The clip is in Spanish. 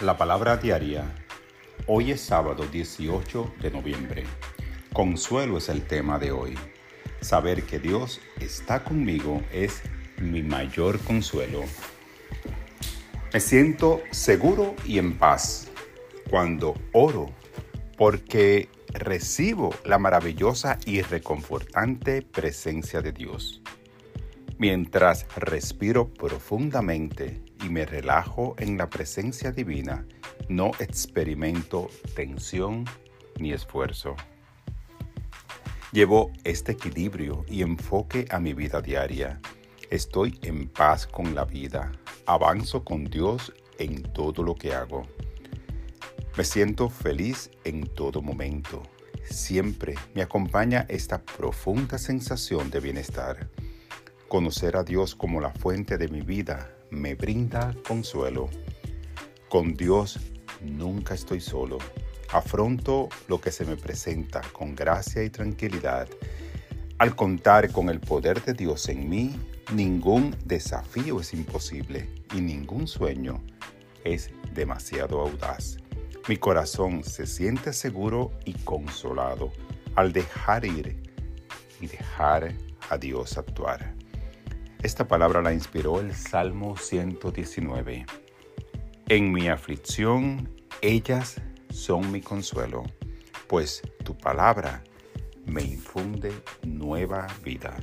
La palabra diaria. Hoy es sábado 18 de noviembre. Consuelo es el tema de hoy. Saber que Dios está conmigo es mi mayor consuelo. Me siento seguro y en paz cuando oro porque recibo la maravillosa y reconfortante presencia de Dios. Mientras respiro profundamente y me relajo en la presencia divina, no experimento tensión ni esfuerzo. Llevo este equilibrio y enfoque a mi vida diaria. Estoy en paz con la vida. Avanzo con Dios en todo lo que hago. Me siento feliz en todo momento. Siempre me acompaña esta profunda sensación de bienestar. Conocer a Dios como la fuente de mi vida me brinda consuelo. Con Dios nunca estoy solo. Afronto lo que se me presenta con gracia y tranquilidad. Al contar con el poder de Dios en mí, ningún desafío es imposible y ningún sueño es demasiado audaz. Mi corazón se siente seguro y consolado al dejar ir y dejar a Dios actuar. Esta palabra la inspiró el Salmo 119. En mi aflicción, ellas son mi consuelo, pues tu palabra me infunde nueva vida.